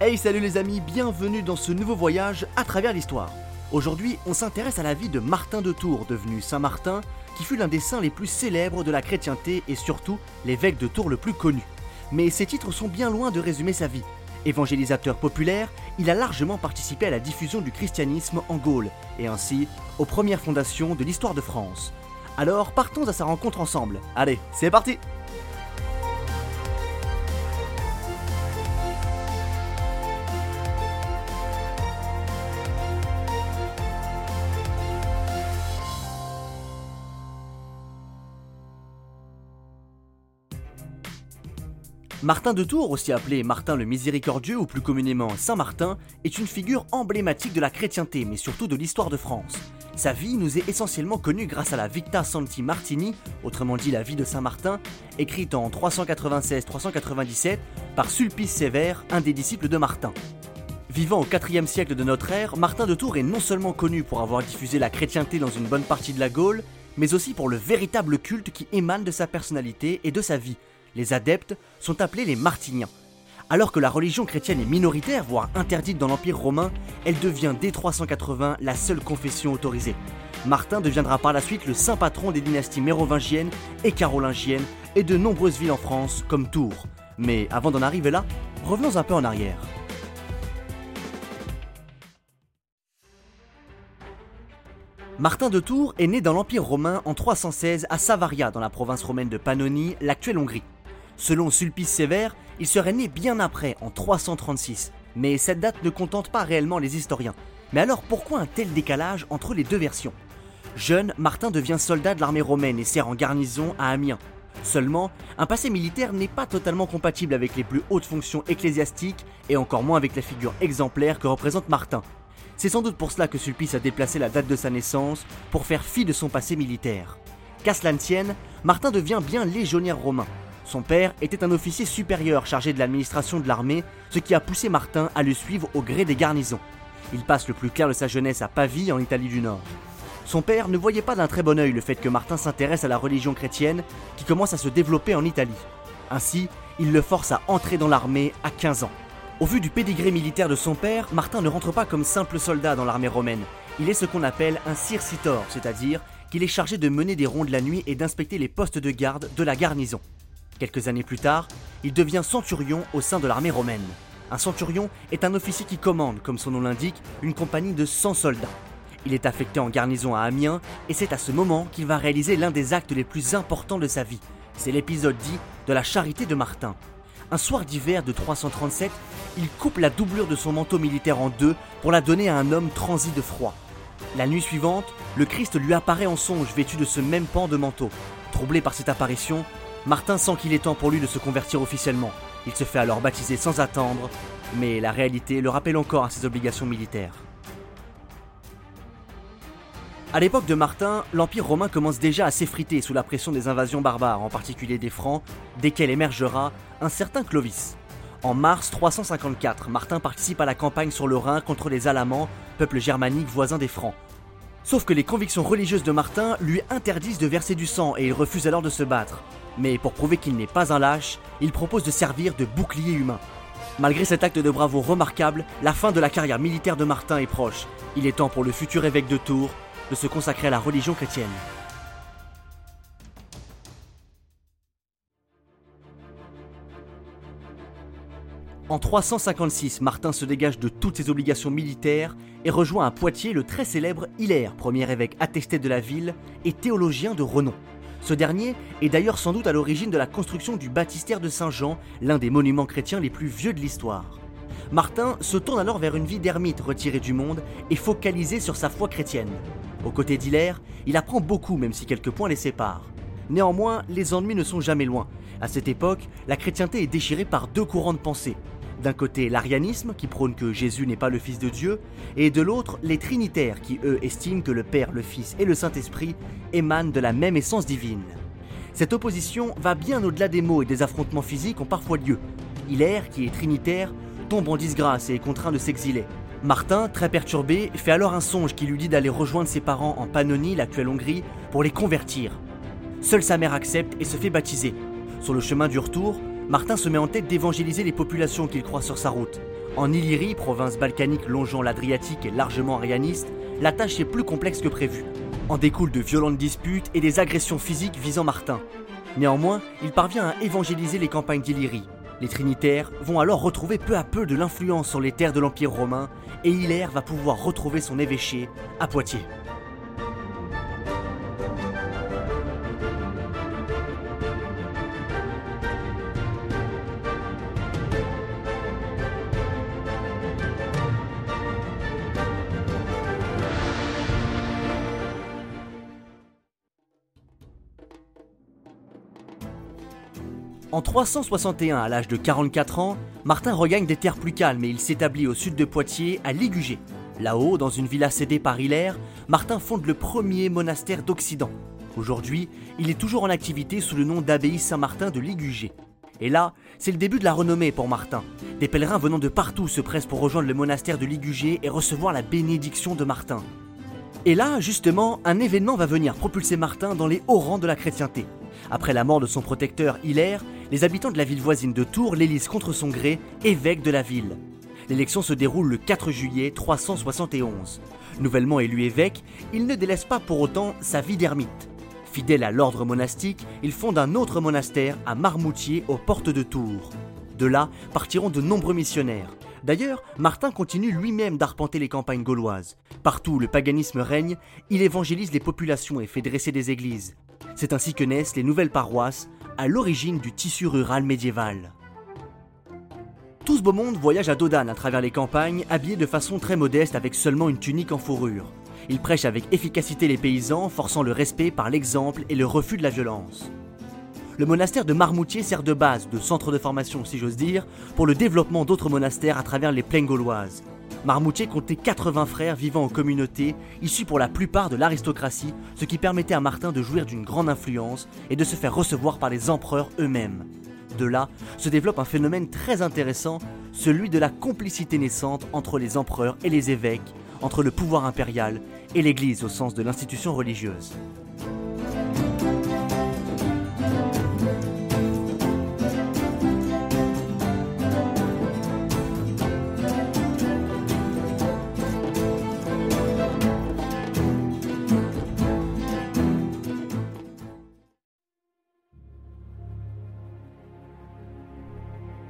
Hey salut les amis, bienvenue dans ce nouveau voyage à travers l'histoire. Aujourd'hui, on s'intéresse à la vie de Martin de Tours, devenu Saint Martin, qui fut l'un des saints les plus célèbres de la chrétienté et surtout l'évêque de Tours le plus connu. Mais ces titres sont bien loin de résumer sa vie. Évangélisateur populaire, il a largement participé à la diffusion du christianisme en Gaule, et ainsi aux premières fondations de l'histoire de France. Alors partons à sa rencontre ensemble. Allez, c'est parti Martin de Tours, aussi appelé Martin le Miséricordieux ou plus communément Saint Martin, est une figure emblématique de la chrétienté mais surtout de l'histoire de France. Sa vie nous est essentiellement connue grâce à la Victa Santi Martini, autrement dit la vie de Saint Martin, écrite en 396-397 par Sulpice Sévère, un des disciples de Martin. Vivant au IVe siècle de notre ère, Martin de Tours est non seulement connu pour avoir diffusé la chrétienté dans une bonne partie de la Gaule, mais aussi pour le véritable culte qui émane de sa personnalité et de sa vie, les adeptes sont appelés les Martiniens. Alors que la religion chrétienne est minoritaire, voire interdite dans l'Empire romain, elle devient dès 380 la seule confession autorisée. Martin deviendra par la suite le saint patron des dynasties mérovingiennes et carolingiennes et de nombreuses villes en France comme Tours. Mais avant d'en arriver là, revenons un peu en arrière. Martin de Tours est né dans l'Empire romain en 316 à Savaria, dans la province romaine de Pannonie, l'actuelle Hongrie. Selon Sulpice Sévère, il serait né bien après, en 336. Mais cette date ne contente pas réellement les historiens. Mais alors pourquoi un tel décalage entre les deux versions? Jeune, Martin devient soldat de l'armée romaine et sert en garnison à Amiens. Seulement, un passé militaire n'est pas totalement compatible avec les plus hautes fonctions ecclésiastiques et encore moins avec la figure exemplaire que représente Martin. C'est sans doute pour cela que Sulpice a déplacé la date de sa naissance pour faire fi de son passé militaire. Qu'à cela Martin devient bien légionnaire romain, son père était un officier supérieur chargé de l'administration de l'armée, ce qui a poussé Martin à le suivre au gré des garnisons. Il passe le plus clair de sa jeunesse à Pavie, en Italie du Nord. Son père ne voyait pas d'un très bon œil le fait que Martin s'intéresse à la religion chrétienne qui commence à se développer en Italie. Ainsi, il le force à entrer dans l'armée à 15 ans. Au vu du pédigré militaire de son père, Martin ne rentre pas comme simple soldat dans l'armée romaine. Il est ce qu'on appelle un circitor, c'est-à-dire qu'il est chargé de mener des rondes la nuit et d'inspecter les postes de garde de la garnison. Quelques années plus tard, il devient centurion au sein de l'armée romaine. Un centurion est un officier qui commande, comme son nom l'indique, une compagnie de 100 soldats. Il est affecté en garnison à Amiens et c'est à ce moment qu'il va réaliser l'un des actes les plus importants de sa vie. C'est l'épisode dit de la charité de Martin. Un soir d'hiver de 337, il coupe la doublure de son manteau militaire en deux pour la donner à un homme transi de froid. La nuit suivante, le Christ lui apparaît en songe vêtu de ce même pan de manteau. Troublé par cette apparition, Martin sent qu'il est temps pour lui de se convertir officiellement. Il se fait alors baptiser sans attendre, mais la réalité le rappelle encore à ses obligations militaires. À l'époque de Martin, l'Empire romain commence déjà à s'effriter sous la pression des invasions barbares, en particulier des Francs, desquels émergera un certain Clovis. En mars 354, Martin participe à la campagne sur le Rhin contre les Alamans, peuple germanique voisin des Francs. Sauf que les convictions religieuses de Martin lui interdisent de verser du sang et il refuse alors de se battre. Mais pour prouver qu'il n'est pas un lâche, il propose de servir de bouclier humain. Malgré cet acte de bravoure remarquable, la fin de la carrière militaire de Martin est proche. Il est temps pour le futur évêque de Tours de se consacrer à la religion chrétienne. En 356, Martin se dégage de toutes ses obligations militaires et rejoint à Poitiers le très célèbre Hilaire, premier évêque attesté de la ville et théologien de renom. Ce dernier est d'ailleurs sans doute à l'origine de la construction du baptistère de Saint-Jean, l'un des monuments chrétiens les plus vieux de l'histoire. Martin se tourne alors vers une vie d'ermite retiré du monde et focalisé sur sa foi chrétienne. Aux côtés d'Hilaire, il apprend beaucoup même si quelques points les séparent. Néanmoins, les ennuis ne sont jamais loin. À cette époque, la chrétienté est déchirée par deux courants de pensée. D'un côté, l'arianisme, qui prône que Jésus n'est pas le Fils de Dieu, et de l'autre, les trinitaires, qui eux estiment que le Père, le Fils et le Saint-Esprit émanent de la même essence divine. Cette opposition va bien au-delà des mots et des affrontements physiques ont parfois lieu. Hilaire, qui est trinitaire, tombe en disgrâce et est contraint de s'exiler. Martin, très perturbé, fait alors un songe qui lui dit d'aller rejoindre ses parents en Pannonie, l'actuelle Hongrie, pour les convertir. Seule sa mère accepte et se fait baptiser. Sur le chemin du retour, Martin se met en tête d'évangéliser les populations qu'il croit sur sa route. En Illyrie, province balkanique longeant l'Adriatique et largement arianiste, la tâche est plus complexe que prévu. En découlent de violentes disputes et des agressions physiques visant Martin. Néanmoins, il parvient à évangéliser les campagnes d'Illyrie. Les Trinitaires vont alors retrouver peu à peu de l'influence sur les terres de l'Empire romain et Hilaire va pouvoir retrouver son évêché à Poitiers. En 361, à l'âge de 44 ans, Martin regagne des terres plus calmes et il s'établit au sud de Poitiers, à Ligugé. Là-haut, dans une villa cédée par Hilaire, Martin fonde le premier monastère d'Occident. Aujourd'hui, il est toujours en activité sous le nom d'abbaye Saint-Martin de Ligugé. Et là, c'est le début de la renommée pour Martin. Des pèlerins venant de partout se pressent pour rejoindre le monastère de Ligugé et recevoir la bénédiction de Martin. Et là, justement, un événement va venir propulser Martin dans les hauts rangs de la chrétienté. Après la mort de son protecteur Hilaire, les habitants de la ville voisine de Tours l'élisent contre son gré évêque de la ville. L'élection se déroule le 4 juillet 371. Nouvellement élu évêque, il ne délaisse pas pour autant sa vie d'ermite. Fidèle à l'ordre monastique, il fonde un autre monastère à Marmoutier aux portes de Tours. De là partiront de nombreux missionnaires. D'ailleurs, Martin continue lui-même d'arpenter les campagnes gauloises. Partout où le paganisme règne, il évangélise les populations et fait dresser des églises. C'est ainsi que naissent les nouvelles paroisses, à l'origine du tissu rural médiéval. Tout ce beau monde voyage à Dodane à travers les campagnes, habillé de façon très modeste avec seulement une tunique en fourrure. Il prêche avec efficacité les paysans, forçant le respect par l'exemple et le refus de la violence. Le monastère de Marmoutier sert de base, de centre de formation si j'ose dire, pour le développement d'autres monastères à travers les plaines gauloises. Marmoutier comptait 80 frères vivant en communauté, issus pour la plupart de l'aristocratie, ce qui permettait à Martin de jouir d'une grande influence et de se faire recevoir par les empereurs eux-mêmes. De là se développe un phénomène très intéressant, celui de la complicité naissante entre les empereurs et les évêques, entre le pouvoir impérial et l'Église au sens de l'institution religieuse.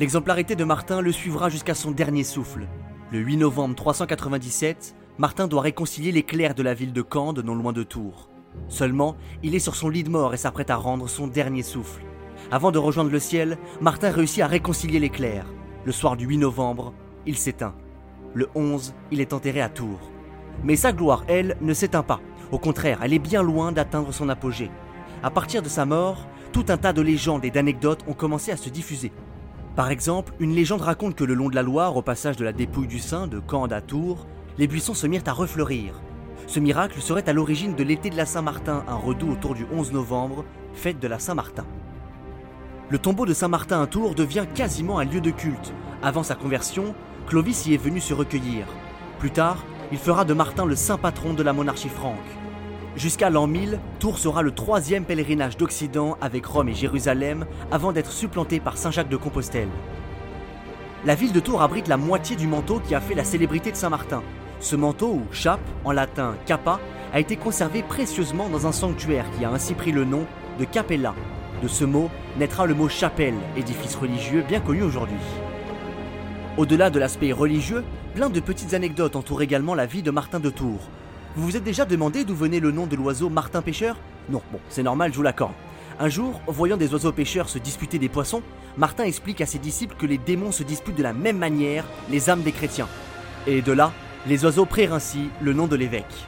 L'exemplarité de Martin le suivra jusqu'à son dernier souffle. Le 8 novembre 397, Martin doit réconcilier les clercs de la ville de Cande, non loin de Tours. Seulement, il est sur son lit de mort et s'apprête à rendre son dernier souffle. Avant de rejoindre le ciel, Martin réussit à réconcilier les clercs. Le soir du 8 novembre, il s'éteint. Le 11, il est enterré à Tours. Mais sa gloire, elle, ne s'éteint pas. Au contraire, elle est bien loin d'atteindre son apogée. À partir de sa mort, tout un tas de légendes et d'anecdotes ont commencé à se diffuser. Par exemple, une légende raconte que le long de la Loire, au passage de la dépouille du Saint de Cande à Tours, les buissons se mirent à refleurir. Ce miracle serait à l'origine de l'été de la Saint-Martin, un redout autour du 11 novembre, fête de la Saint-Martin. Le tombeau de Saint-Martin à Tours devient quasiment un lieu de culte. Avant sa conversion, Clovis y est venu se recueillir. Plus tard, il fera de Martin le saint patron de la monarchie franque. Jusqu'à l'an 1000, Tours sera le troisième pèlerinage d'Occident avec Rome et Jérusalem avant d'être supplanté par Saint-Jacques de Compostelle. La ville de Tours abrite la moitié du manteau qui a fait la célébrité de Saint-Martin. Ce manteau, ou chape, en latin cappa, a été conservé précieusement dans un sanctuaire qui a ainsi pris le nom de Capella. De ce mot naîtra le mot chapelle, édifice religieux bien connu aujourd'hui. Au-delà de l'aspect religieux, plein de petites anecdotes entourent également la vie de Martin de Tours, vous vous êtes déjà demandé d'où venait le nom de l'oiseau Martin Pêcheur? Non, bon, c'est normal, je vous l'accorde. Un jour, voyant des oiseaux pêcheurs se disputer des poissons, Martin explique à ses disciples que les démons se disputent de la même manière les âmes des chrétiens. Et de là, les oiseaux prirent ainsi le nom de l'évêque.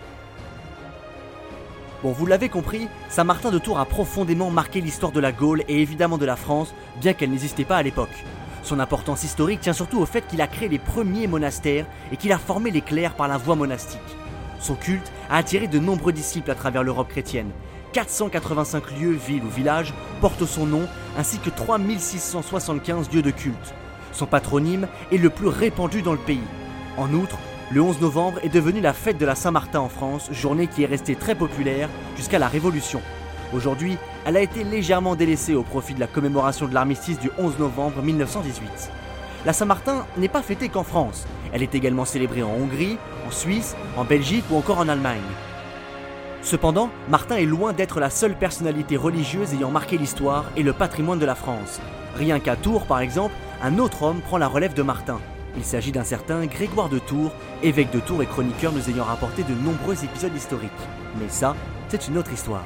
Bon, vous l'avez compris, Saint Martin de Tours a profondément marqué l'histoire de la Gaule et évidemment de la France, bien qu'elle n'existait pas à l'époque. Son importance historique tient surtout au fait qu'il a créé les premiers monastères et qu'il a formé les clercs par la voie monastique. Son culte a attiré de nombreux disciples à travers l'Europe chrétienne. 485 lieux, villes ou villages portent son nom, ainsi que 3675 lieux de culte. Son patronyme est le plus répandu dans le pays. En outre, le 11 novembre est devenu la fête de la Saint-Martin en France, journée qui est restée très populaire jusqu'à la Révolution. Aujourd'hui, elle a été légèrement délaissée au profit de la commémoration de l'armistice du 11 novembre 1918. La Saint-Martin n'est pas fêtée qu'en France, elle est également célébrée en Hongrie, en Suisse, en Belgique ou encore en Allemagne. Cependant, Martin est loin d'être la seule personnalité religieuse ayant marqué l'histoire et le patrimoine de la France. Rien qu'à Tours, par exemple, un autre homme prend la relève de Martin. Il s'agit d'un certain Grégoire de Tours, évêque de Tours et chroniqueur nous ayant rapporté de nombreux épisodes historiques. Mais ça, c'est une autre histoire.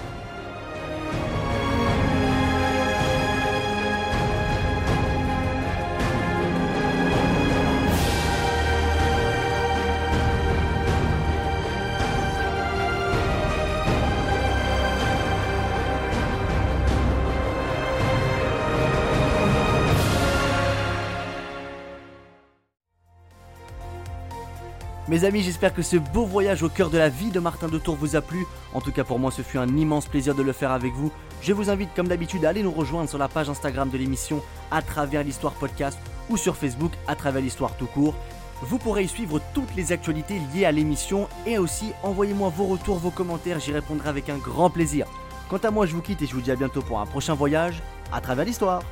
Mes amis, j'espère que ce beau voyage au cœur de la vie de Martin de Tours vous a plu. En tout cas, pour moi, ce fut un immense plaisir de le faire avec vous. Je vous invite, comme d'habitude, à aller nous rejoindre sur la page Instagram de l'émission à travers l'histoire podcast ou sur Facebook à travers l'histoire tout court. Vous pourrez y suivre toutes les actualités liées à l'émission et aussi envoyez-moi vos retours, vos commentaires, j'y répondrai avec un grand plaisir. Quant à moi, je vous quitte et je vous dis à bientôt pour un prochain voyage à travers l'histoire.